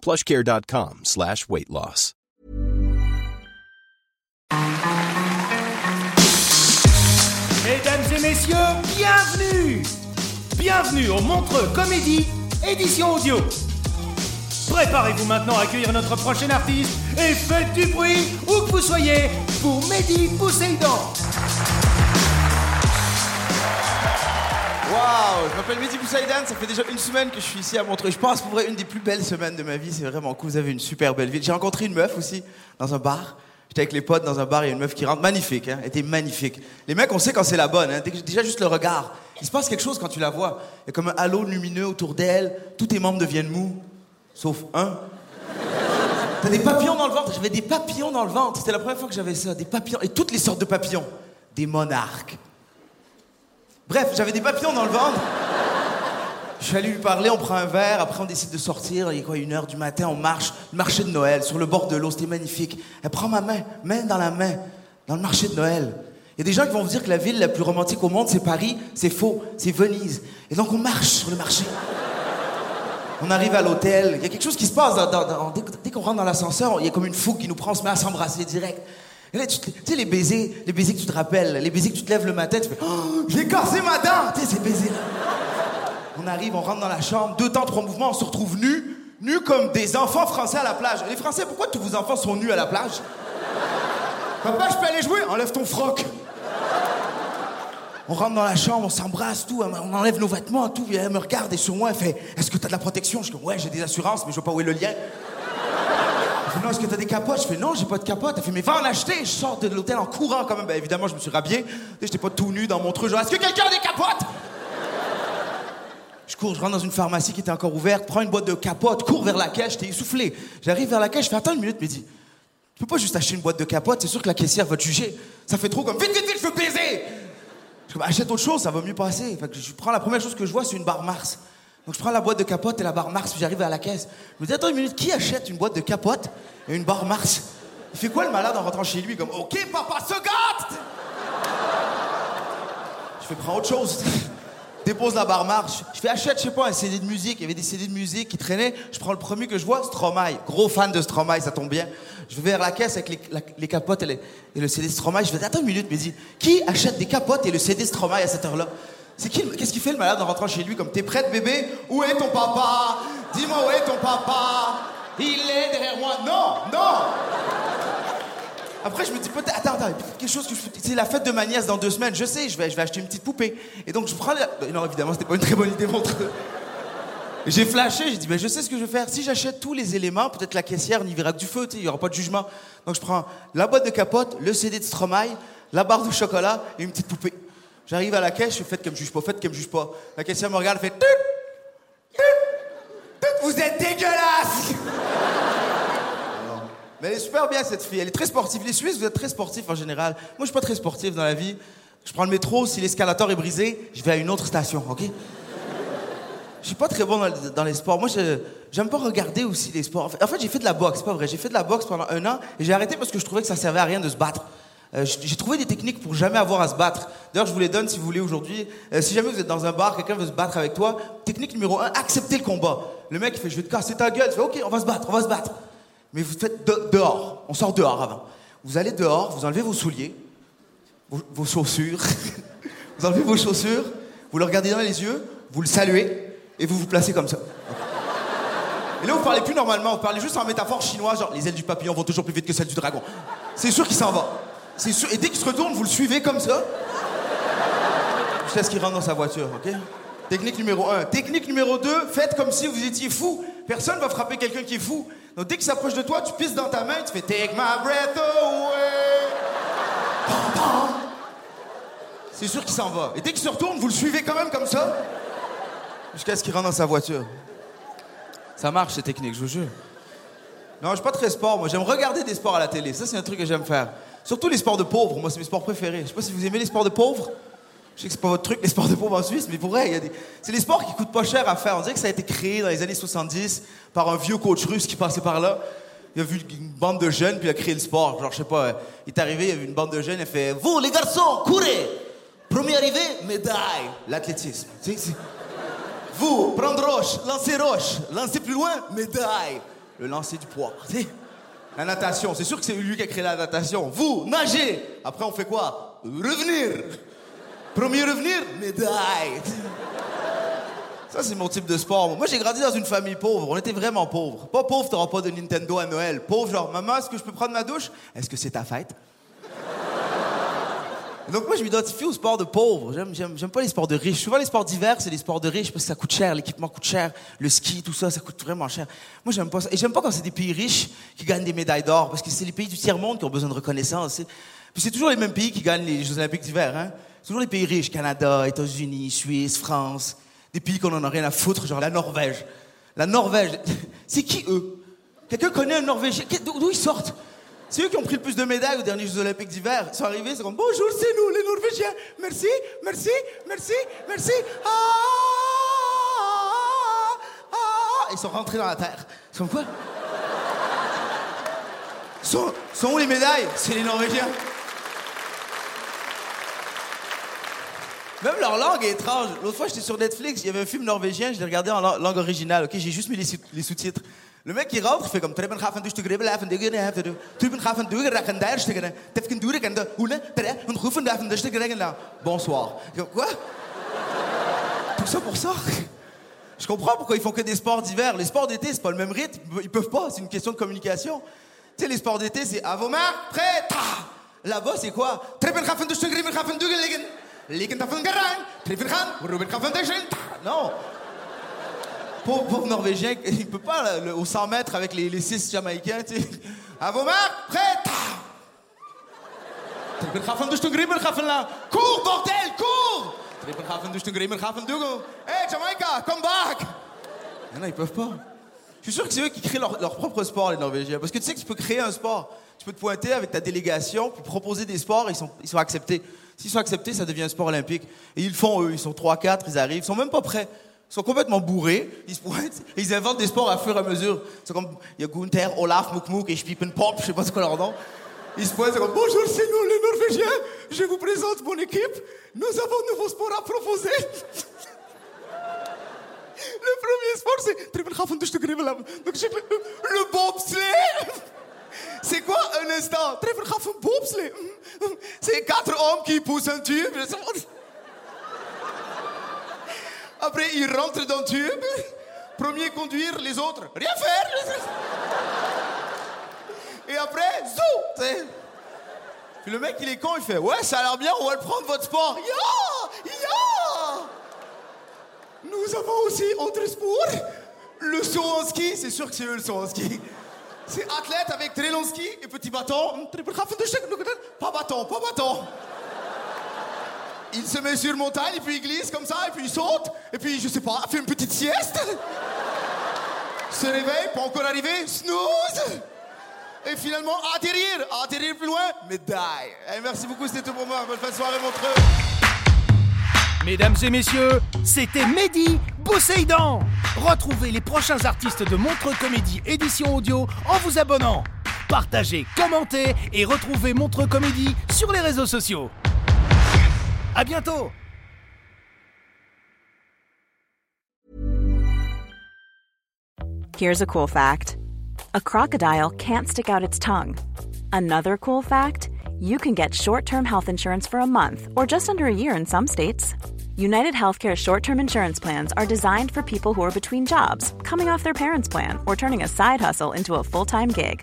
plushcare.com slash weight loss. Mesdames et messieurs, bienvenue Bienvenue au Montreux Comédie, édition audio. Préparez-vous maintenant à accueillir notre prochain artiste et faites du bruit où que vous soyez pour Mehdi Pousseidon. Waouh, je m'appelle Mehdi Boussaïdan, ça fait déjà une semaine que je suis ici à Montreux. Je pense pour vrai une des plus belles semaines de ma vie, c'est vraiment cool, vous avez une super belle ville. J'ai rencontré une meuf aussi dans un bar. J'étais avec les potes dans un bar, il y a une meuf qui rentre, magnifique, hein, elle était magnifique. Les mecs, on sait quand c'est la bonne, hein, déjà juste le regard. Il se passe quelque chose quand tu la vois. Il y a comme un halo lumineux autour d'elle, tous tes membres deviennent mous, sauf un. T'as des papillons dans le ventre, j'avais des papillons dans le ventre, c'était la première fois que j'avais ça, des papillons, et toutes les sortes de papillons. Des monarques. Bref, j'avais des papillons dans le ventre. Je suis allé lui parler, on prend un verre, après on décide de sortir, il est quoi, une heure du matin, on marche, le marché de Noël, sur le bord de l'eau, c'était magnifique. Elle prend ma main, main dans la main, dans le marché de Noël. Il y a des gens qui vont vous dire que la ville la plus romantique au monde, c'est Paris, c'est faux, c'est Venise. Et donc on marche sur le marché. On arrive à l'hôtel, il y a quelque chose qui se passe, dans- dès qu'on rentre dans l'ascenseur, il y a comme une fougue qui nous prend, on se met à s'embrasser direct. Et là, tu, sais, les baisers, les baisers que tu te rappelles, les baisers que tu te lèves le matin, tu fais Oh, j'ai cassé ma dent Tu sais, ces baisers-là. On arrive, on rentre dans la chambre, deux temps, trois mouvements, on se retrouve nus, nus comme des enfants français à la plage. Les Français, pourquoi tous vos enfants sont nus à la plage? Papa, je peux aller jouer? Enlève ton froc. On rentre dans la chambre, on s'embrasse, tout, on enlève nos vêtements, tout. Elle me regarde et sur moi, elle fait Est-ce que t'as de la protection? Je dis Ouais, j'ai des assurances, mais je vois pas où est le lien. Elle fait, non, est-ce que t'as des capotes? Je fais, non, j'ai pas de capote. Elle fait, mais va en acheter. Je sors de l'hôtel en courant quand même. Ben, évidemment, je me suis rhabillé. J'étais pas tout nu dans mon truc. Genre, est-ce que quelqu'un a des capotes? Je cours, je rentre dans une pharmacie qui était encore ouverte, prends une boîte de capotes, cours vers la caisse, j'étais essoufflé. J'arrive vers la caisse, je fais, attends une minute, dis, tu peux pas juste acheter une boîte de capotes, c'est sûr que la caissière va te juger. Ça fait trop comme, vite, vite, vite, je veux baiser! Je dis, achète autre chose, ça va mieux passer. Je prends la première chose que je vois, c'est une barre Mars. Donc je prends la boîte de capote et la barre Mars, puis j'arrive à la caisse. Je me dis, attends une minute, qui achète une boîte de capote et une barre Mars Il fait quoi le malade en rentrant chez lui? Comme, ok, papa se gâte Je fais, prends autre chose. Dépose la barre Mars. Je fais, achète, je sais pas, un CD de musique. Il y avait des CD de musique qui traînaient. Je prends le premier que je vois, Stromae. Gros fan de Stromae, ça tombe bien. Je vais vers la caisse avec les, capotes et, le CD Stromae. Je fais, attends une minute, mais dis, qui achète des capotes et le CD Stromae à cette heure-là? C'est qui Qu'est-ce qu'il fait le malade en rentrant chez lui Comme, t'es prête, bébé? Où est ton papa? Dis-moi où est ton papa? Il est derrière moi. Non, non après, je me dis peut-être, attends, attends, quelque chose que je C'est la fête de ma nièce dans deux semaines, je sais, je vais, je vais acheter une petite poupée. Et donc, je prends la... Non, évidemment, c'était pas une très bonne idée, mon truc. J'ai flashé, j'ai dit, ben, je sais ce que je vais faire. Si j'achète tous les éléments, peut-être la caissière n'y verra que du feu, il n'y aura pas de jugement. Donc, je prends la boîte de capote, le CD de Stromae, la barre de chocolat et une petite poupée. J'arrive à la caisse, je fais, faites comme je juge pas, faites comme je juge pas. La caissière me regarde, elle fait, Tut Tut vous êtes dégueulasse mais elle est super bien cette fille, elle est très sportive. Les Suisses, vous êtes très sportifs en général. Moi, je suis pas très sportif dans la vie. Je prends le métro, si l'escalator est brisé, je vais à une autre station, ok? Je suis pas très bon dans, les sports. Moi, j'aime pas regarder aussi les sports. En fait, j'ai fait de la boxe, pas vrai. J'ai fait de la boxe pendant un an et j'ai arrêté parce que je trouvais que ça servait à rien de se battre. Euh, j'ai trouvé des techniques pour jamais avoir à se battre. D'ailleurs, je vous les donne si vous voulez aujourd'hui. Euh, si jamais vous êtes dans un bar, quelqu'un veut se battre avec toi, technique numéro un, acceptez le combat. Le mec, il fait, je vais te casser ta gueule. Tu ok, on va se battre, on va se battre. Mais vous faites de- dehors. On sort dehors avant. Vous allez dehors, vous enlevez vos souliers, vos, vos chaussures. vous enlevez vos chaussures, vous le regardez dans les yeux, vous le saluez et vous vous placez comme ça. Et là, vous parlez plus normalement, vous parlez juste en métaphore chinoise, genre les ailes du papillon vont toujours plus vite que celles du dragon. C'est sûr qu'il s'en va. Et dès qu'il se retourne, vous le suivez comme ça? Jusqu'à ce qu'il rentre dans sa voiture, ok? Technique numéro 1. Technique numéro 2, faites comme si vous étiez fou. Personne va frapper quelqu'un qui est fou. Donc dès qu'il s'approche de toi, tu pisses dans ta main, tu fais Take my breath away. C'est sûr qu'il s'en va. Et dès qu'il se retourne, vous le suivez quand même comme ça? Jusqu'à ce qu'il rentre dans sa voiture. Ça marche, ces techniques, je vous jure. Non, je suis pas très sport, moi. J'aime regarder des sports à la télé. Ça, c'est un truc que j'aime faire. Surtout les sports de pauvres. Moi, c'est mes sports préférés. Je sais pas si vous aimez les sports de pauvres. Je sais que c'est pas votre truc, les sports de pauvres en Suisse, mais pour vrai, y des... c'est les sports qui coûtent pas cher à faire. On dirait que ça a été créé dans les années 70 par un vieux coach russe qui passait par là. Il a vu une bande de jeunes, puis il a créé le sport. Genre, je sais pas, il est arrivé, il a vu une bande de jeunes, il a fait Vous, les garçons, courez Premier arrivé, médaille. L'athlétisme. Vous, prendre roche, lancer roche, lancer plus loin, médaille. Le lancer du poids. La natation, c'est sûr que c'est lui qui a créé la natation. Vous, nager. Après, on fait quoi? Revenir. Premier revenir, médaille. Ça, c'est mon type de sport. Moi, j'ai grandi dans une famille pauvre. On était vraiment pauvres. Pas pauvre, t'auras pas de Nintendo à Noël. Pauvre, genre, maman, est-ce que je peux prendre ma douche? Est-ce que c'est ta fête? Donc moi, je m'identifie au sport de pauvres. J'aime, pas les sports de riches. Souvent, les sports d'hiver, c'est des sports de riches parce que ça coûte cher, l'équipement coûte cher, le ski, tout ça, ça coûte vraiment cher. Moi, j'aime pas ça. Et j'aime pas quand c'est des pays riches qui gagnent des médailles d'or parce que c'est les pays du tiers-monde qui ont besoin de reconnaissance. Puis c'est toujours les mêmes pays qui gagnent les Jeux Olympiques d'hiver, hein. C'est toujours les pays riches, Canada, États-Unis, Suisse, France. Des pays qu'on en a rien à foutre, genre la Norvège. La Norvège, c'est qui eux? Quelqu'un connaît un Norvégien? D'où ils sortent? C'est eux qui ont pris le plus de médailles aux derniers Jeux Olympiques d'hiver. Ils sont arrivés, c'est comme Bonjour, c'est nous, les Norvégiens. Merci, merci, merci, merci. Ah, ah, ah. Ils sont rentrés dans la terre. Ils sont quoi? Sont, où les médailles? C'est les Norvégiens. Même leur langue est étrange. L'autre fois, j'étais sur Netflix, il y avait un film norvégien, je l'ai regardé en lang- langue originale, ok? J'ai juste mis les sous-titres. Le mec, il rentre, fait comme. Bonsoir. Quoi? Tout ça pour ça? Je comprends pourquoi ils font que des sports d'hiver. Les sports d'été, c'est pas le même rythme. Ils peuvent pas, c'est une question de communication. Tu sais, les sports d'été, c'est à vos mains, prêt, ta. Là-bas, c'est quoi? Non. Pauvre, pauvre Norvégien, il peut pas, là, le- au 100 mètres avec les, les six Jamaïcains, tu. À vos marques, prêt. Cours, bordel, cours. Hey, Jamaïca, come back Non, non, ils peuvent pas. Je suis sûr que c'est eux qui créent leur, propre sport, les Norvégiens. Parce que tu sais que tu peux créer un sport. Tu peux te pointer avec ta délégation, puis proposer des sports, ils sont, ils sont acceptés. S'ils sont acceptés, ça devient un sport olympique. Et ils le font, eux. Ils sont 3-4, ils arrivent, ils sont même pas prêts. Ils sont complètement bourrés, ils se pointent, ils inventent des sports à fur et à mesure. C'est comme, il y a Gunther, Olaf, Mukmuk et Pop, je sais pas c'est quoi leur nom. Ils se pointent, c'est comme, bonjour, c'est nous, les Norvégiens. Je vous présente mon équipe. Nous avons un nouveau sport à proposer. Le premier sport, c'est j'ai le, le bobsleigh. C'est quoi un instant? C'est quatre hommes qui poussent un tube. Après, ils rentrent dans le tube. Premier conduire, les autres, rien faire. Et après, zou. Puis le mec, il est con, il fait Ouais, ça a l'air bien, on va le prendre, votre sport. Ya Ya Nous avons aussi autre sport. Le saut en ski, c'est sûr que c'est eux le saut en ski. C'est athlète avec très long ski et petit bâton. Pas bâton, pas bâton. Il se met sur montagne et puis il glisse comme ça et puis il saute et puis je sais pas, fait une petite sieste. Se réveille, pas encore arrivé, snooze. Et finalement atterrir, atterrir plus loin, médaille. Eh, merci beaucoup, c'était tout pour moi. Bonne fin de soirée, Montreux. Mesdames et messieurs, c'était Mehdi Bousséidan. Retrouvez les prochains artistes de Montreux Comédie édition audio en vous abonnant. Partagez, commentez et retrouvez Montreux Comédie sur les réseaux sociaux. À bientôt Here's a cool fact a crocodile can't stick out its tongue. Another cool fact you can get short term health insurance for a month or just under a year in some states. United Healthcare short term insurance plans are designed for people who are between jobs, coming off their parents' plan, or turning a side hustle into a full time gig.